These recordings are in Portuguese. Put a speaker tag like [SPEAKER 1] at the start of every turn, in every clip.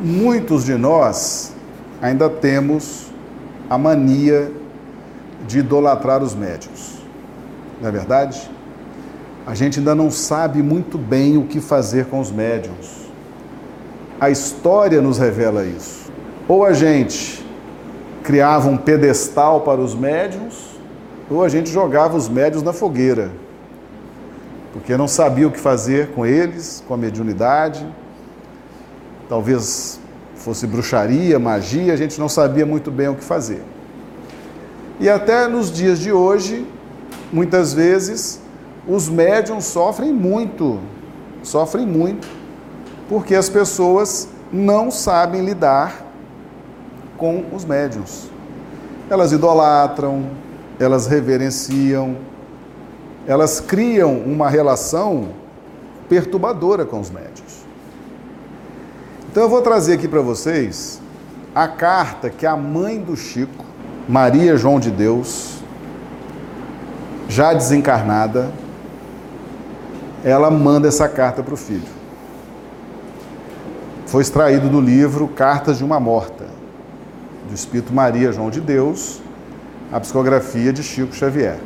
[SPEAKER 1] muitos de nós ainda temos a mania de idolatrar os médios. Não é verdade? A gente ainda não sabe muito bem o que fazer com os médiums. A história nos revela isso. Ou a gente criava um pedestal para os médiums, ou a gente jogava os médios na fogueira, porque não sabia o que fazer com eles, com a mediunidade. Talvez fosse bruxaria, magia, a gente não sabia muito bem o que fazer. E até nos dias de hoje, muitas vezes, os médiums sofrem muito, sofrem muito, porque as pessoas não sabem lidar com os médiums. Elas idolatram, elas reverenciam, elas criam uma relação perturbadora com os médios. Então eu vou trazer aqui para vocês a carta que a mãe do Chico, Maria João de Deus, já desencarnada, ela manda essa carta para o filho. Foi extraído do livro Cartas de uma Morta, do Espírito Maria João de Deus, a psicografia de Chico Xavier.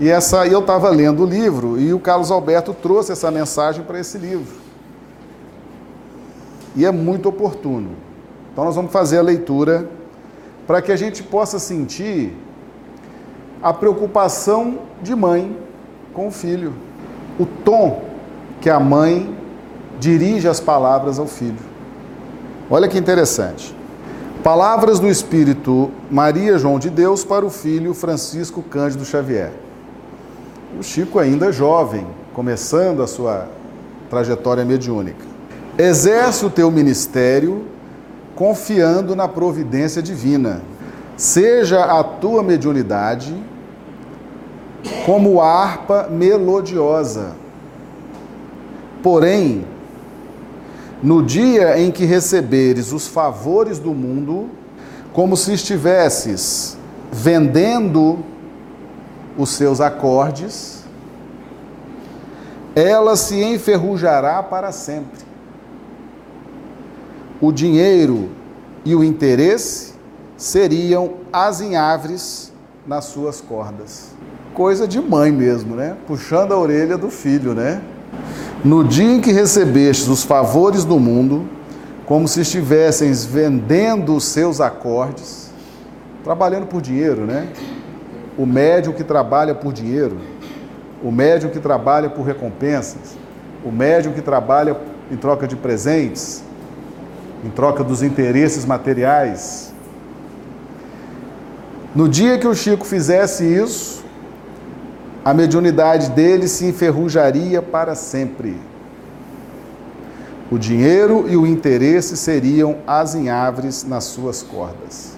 [SPEAKER 1] E essa, eu estava lendo o livro e o Carlos Alberto trouxe essa mensagem para esse livro. E é muito oportuno. Então nós vamos fazer a leitura para que a gente possa sentir a preocupação de mãe com o filho, o tom que a mãe dirige as palavras ao filho. Olha que interessante. Palavras do Espírito Maria João de Deus para o filho Francisco Cândido Xavier. O Chico ainda jovem, começando a sua trajetória mediúnica. Exerce o teu ministério confiando na providência divina. Seja a tua mediunidade como harpa melodiosa. Porém, no dia em que receberes os favores do mundo, como se estivesses vendendo os seus acordes, ela se enferrujará para sempre. O dinheiro e o interesse seriam azinhavres nas suas cordas. Coisa de mãe mesmo, né? Puxando a orelha do filho, né? No dia em que recebestes os favores do mundo, como se estivessem vendendo os seus acordes, trabalhando por dinheiro, né? O médium que trabalha por dinheiro, o médium que trabalha por recompensas, o médium que trabalha em troca de presentes, em troca dos interesses materiais. No dia que o Chico fizesse isso, a mediunidade dele se enferrujaria para sempre. O dinheiro e o interesse seriam azinhavres nas suas cordas.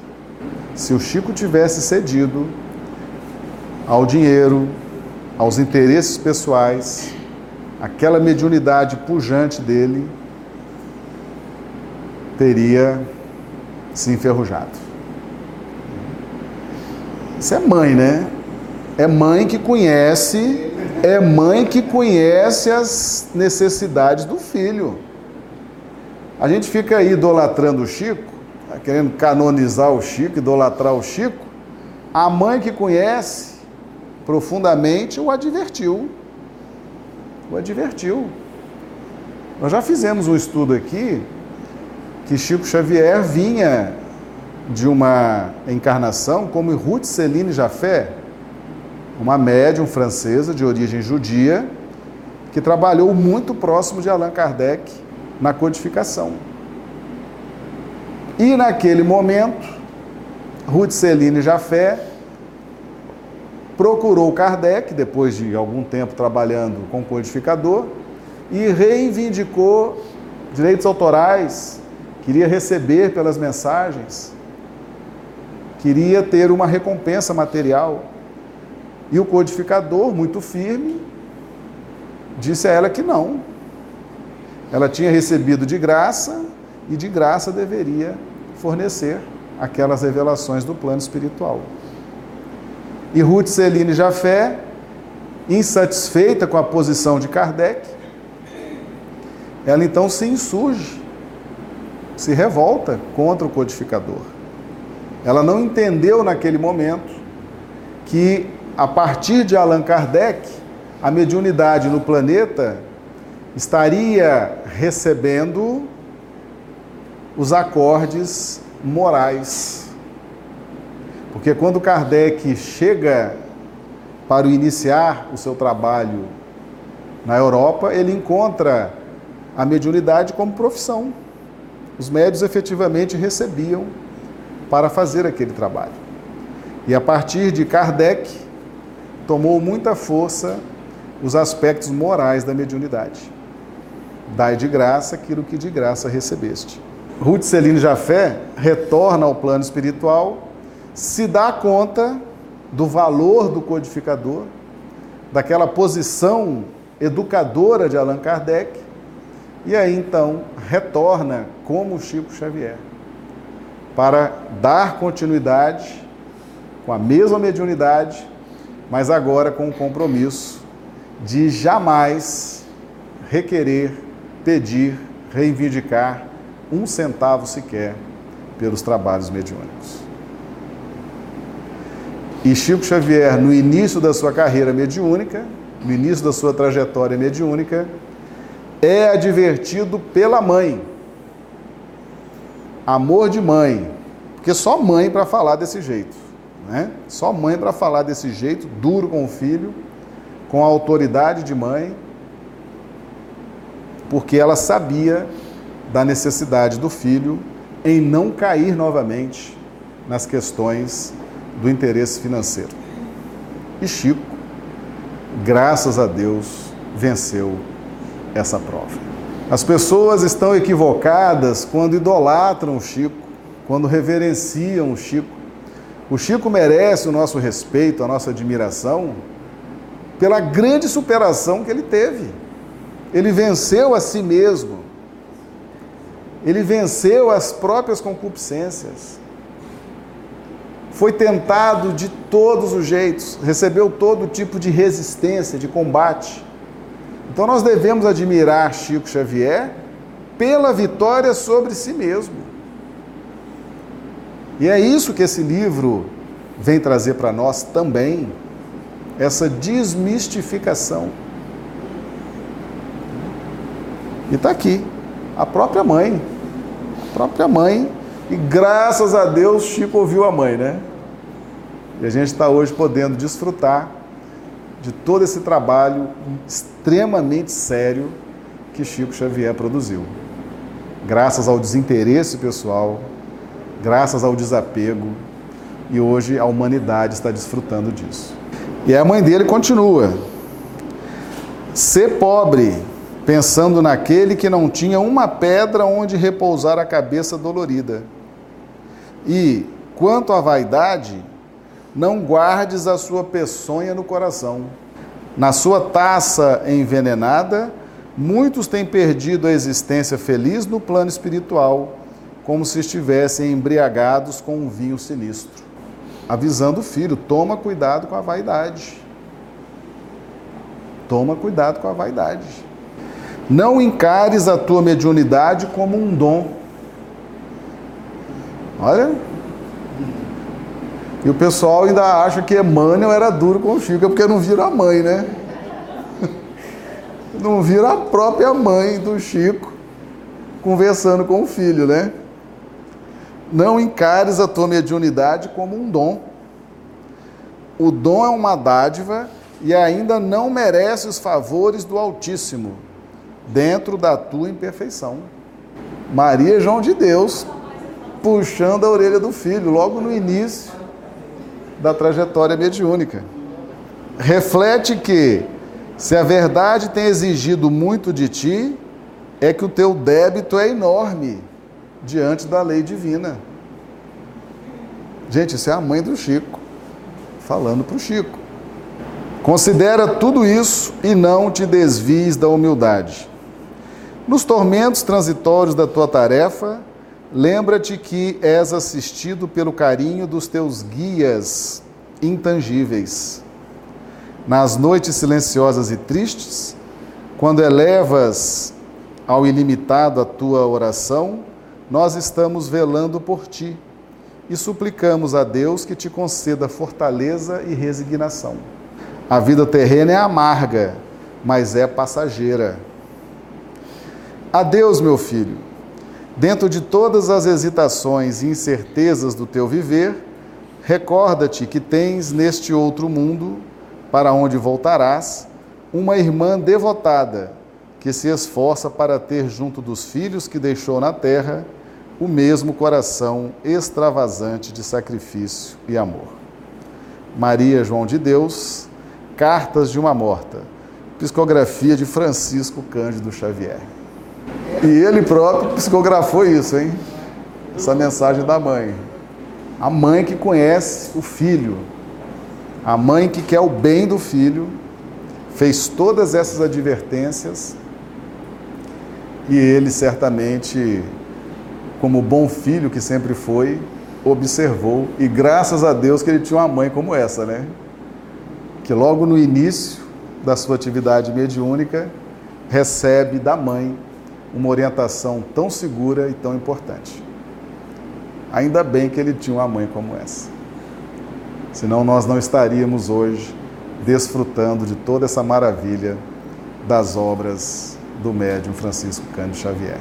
[SPEAKER 1] Se o Chico tivesse cedido ao dinheiro, aos interesses pessoais, aquela mediunidade pujante dele teria se enferrujado. Isso é mãe, né? É mãe que conhece, é mãe que conhece as necessidades do filho. A gente fica aí idolatrando o Chico, tá querendo canonizar o Chico, idolatrar o Chico. A mãe que conhece profundamente o advertiu. O advertiu. Nós já fizemos um estudo aqui que Chico Xavier vinha de uma encarnação como Ruth Celine Jafé, uma médium francesa de origem judia, que trabalhou muito próximo de Allan Kardec na codificação. E naquele momento, Ruth Celine Jafé procurou Kardec, depois de algum tempo trabalhando com codificador, e reivindicou direitos autorais, queria receber pelas mensagens, queria ter uma recompensa material. E o codificador, muito firme, disse a ela que não. Ela tinha recebido de graça e de graça deveria fornecer aquelas revelações do plano espiritual. E Ruth Celine Jafé, insatisfeita com a posição de Kardec, ela então se insurge se revolta contra o codificador. Ela não entendeu naquele momento que, a partir de Allan Kardec, a mediunidade no planeta estaria recebendo os acordes morais. Porque quando Kardec chega para iniciar o seu trabalho na Europa, ele encontra a mediunidade como profissão. Os médios efetivamente recebiam para fazer aquele trabalho. E a partir de Kardec, tomou muita força os aspectos morais da mediunidade. Dai de graça aquilo que de graça recebeste. Ruth Celine Jafé retorna ao plano espiritual, se dá conta do valor do codificador, daquela posição educadora de Allan Kardec, e aí então retorna como Chico Xavier para dar continuidade com a mesma mediunidade, mas agora com o compromisso de jamais requerer, pedir, reivindicar um centavo sequer pelos trabalhos mediúnicos. E Chico Xavier, no início da sua carreira mediúnica, no início da sua trajetória mediúnica, é advertido pela mãe. Amor de mãe, porque só mãe para falar desse jeito, né? Só mãe para falar desse jeito, duro com o filho, com a autoridade de mãe, porque ela sabia da necessidade do filho em não cair novamente nas questões do interesse financeiro. E Chico, graças a Deus, venceu essa prova. As pessoas estão equivocadas quando idolatram o Chico, quando reverenciam o Chico. O Chico merece o nosso respeito, a nossa admiração, pela grande superação que ele teve. Ele venceu a si mesmo. Ele venceu as próprias concupiscências. Foi tentado de todos os jeitos, recebeu todo tipo de resistência, de combate. Então nós devemos admirar Chico Xavier pela vitória sobre si mesmo. E é isso que esse livro vem trazer para nós também essa desmistificação. E está aqui, a própria mãe. A própria mãe. E graças a Deus Chico ouviu a mãe, né? E a gente está hoje podendo desfrutar de todo esse trabalho extremamente sério que Chico Xavier produziu. Graças ao desinteresse pessoal, graças ao desapego, e hoje a humanidade está desfrutando disso. E a mãe dele continua: ser pobre, pensando naquele que não tinha uma pedra onde repousar a cabeça dolorida. E, quanto à vaidade, não guardes a sua peçonha no coração. Na sua taça envenenada, muitos têm perdido a existência feliz no plano espiritual, como se estivessem embriagados com um vinho sinistro avisando o filho: toma cuidado com a vaidade. Toma cuidado com a vaidade. Não encares a tua mediunidade como um dom. Olha. E o pessoal ainda acha que Emmanuel era duro com o Chico, é porque não viram a mãe, né? Não viram a própria mãe do Chico conversando com o filho, né? Não encares a tua mediunidade como um dom. O dom é uma dádiva e ainda não merece os favores do Altíssimo, dentro da tua imperfeição. Maria João de Deus, puxando a orelha do filho, logo no início da trajetória mediúnica. Reflete que, se a verdade tem exigido muito de ti, é que o teu débito é enorme diante da lei divina. Gente, isso é a mãe do Chico, falando para o Chico. Considera tudo isso e não te desvies da humildade. Nos tormentos transitórios da tua tarefa, lembra-te que és assistido pelo carinho dos teus guias intangíveis. Nas noites silenciosas e tristes, quando elevas ao ilimitado a tua oração, nós estamos velando por ti e suplicamos a Deus que te conceda fortaleza e resignação. A vida terrena é amarga, mas é passageira. Adeus, meu filho. Dentro de todas as hesitações e incertezas do teu viver, recorda-te que tens neste outro mundo, para onde voltarás, uma irmã devotada que se esforça para ter junto dos filhos que deixou na terra o mesmo coração extravasante de sacrifício e amor. Maria João de Deus, Cartas de uma Morta, psicografia de Francisco Cândido Xavier. E ele próprio psicografou isso, hein? Essa mensagem da mãe. A mãe que conhece o filho, a mãe que quer o bem do filho, fez todas essas advertências e ele certamente como bom filho que sempre foi, observou e graças a Deus que ele tinha uma mãe como essa, né? Que logo no início da sua atividade mediúnica recebe da mãe uma orientação tão segura e tão importante. Ainda bem que ele tinha uma mãe como essa. Senão nós não estaríamos hoje desfrutando de toda essa maravilha das obras do médium Francisco Cândido Xavier.